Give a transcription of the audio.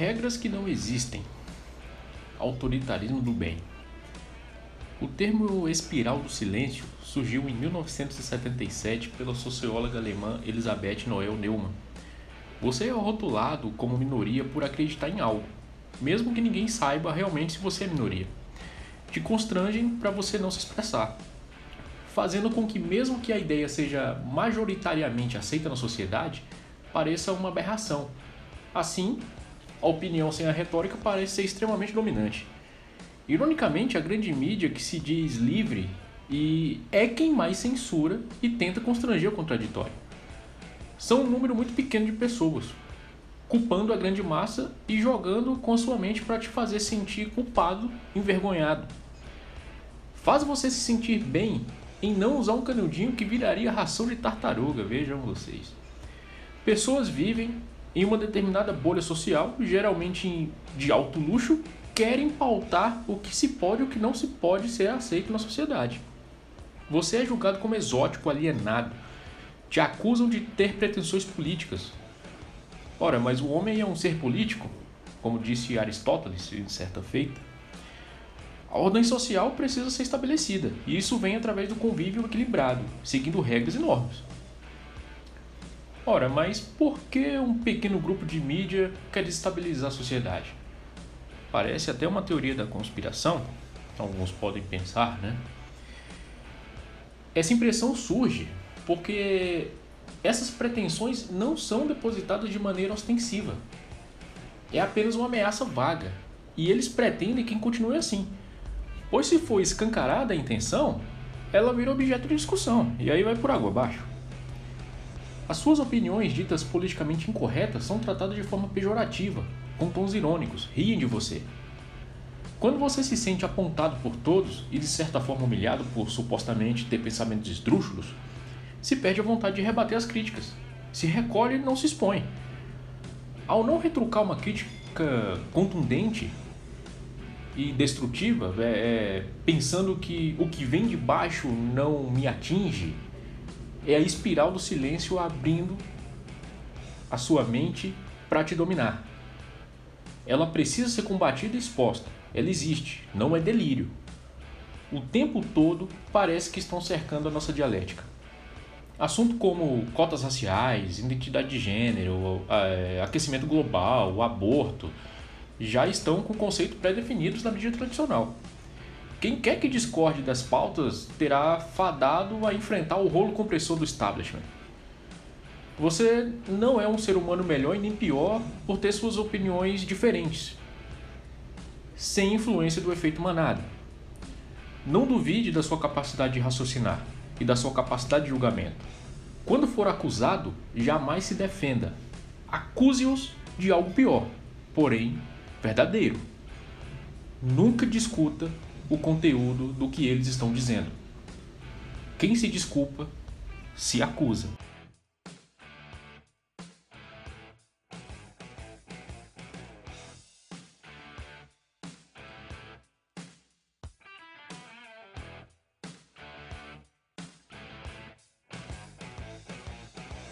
Regras que não existem. Autoritarismo do bem. O termo espiral do silêncio surgiu em 1977 pela socióloga alemã Elisabeth Noel Neumann. Você é rotulado como minoria por acreditar em algo, mesmo que ninguém saiba realmente se você é minoria. Te constrangem para você não se expressar, fazendo com que, mesmo que a ideia seja majoritariamente aceita na sociedade, pareça uma aberração. Assim, a opinião sem a retórica parece ser extremamente dominante. Ironicamente, a grande mídia que se diz livre e é quem mais censura e tenta constranger o contraditório. São um número muito pequeno de pessoas, culpando a grande massa e jogando com a sua mente para te fazer sentir culpado, envergonhado. Faz você se sentir bem em não usar um canudinho que viraria ração de tartaruga, vejam vocês. Pessoas vivem em uma determinada bolha social, geralmente de alto luxo, querem pautar o que se pode e o que não se pode ser aceito na sociedade. Você é julgado como exótico, alienado. Te acusam de ter pretensões políticas. Ora, mas o homem é um ser político, como disse Aristóteles em certa feita. A ordem social precisa ser estabelecida, e isso vem através do convívio equilibrado, seguindo regras e normas. Ora, mas por que um pequeno grupo de mídia quer desestabilizar a sociedade? Parece até uma teoria da conspiração, alguns podem pensar, né? Essa impressão surge porque essas pretensões não são depositadas de maneira ostensiva. É apenas uma ameaça vaga. E eles pretendem que continue assim. Pois se for escancarada a intenção, ela vira objeto de discussão. E aí vai por água abaixo. As suas opiniões ditas politicamente incorretas são tratadas de forma pejorativa, com tons irônicos, riem de você. Quando você se sente apontado por todos e de certa forma humilhado por supostamente ter pensamentos esdrúxulos, se perde a vontade de rebater as críticas, se recolhe e não se expõe. Ao não retrucar uma crítica contundente e destrutiva, é, é, pensando que o que vem de baixo não me atinge, é a espiral do silêncio abrindo a sua mente para te dominar. Ela precisa ser combatida e exposta. Ela existe, não é delírio. O tempo todo parece que estão cercando a nossa dialética. Assunto como cotas raciais, identidade de gênero, é, aquecimento global, aborto, já estão com conceitos pré-definidos na mídia tradicional. Quem quer que discorde das pautas terá fadado a enfrentar o rolo compressor do establishment. Você não é um ser humano melhor e nem pior por ter suas opiniões diferentes, sem influência do efeito manada. Não duvide da sua capacidade de raciocinar e da sua capacidade de julgamento. Quando for acusado, jamais se defenda. Acuse-os de algo pior, porém verdadeiro. Nunca discuta o conteúdo do que eles estão dizendo. Quem se desculpa se acusa.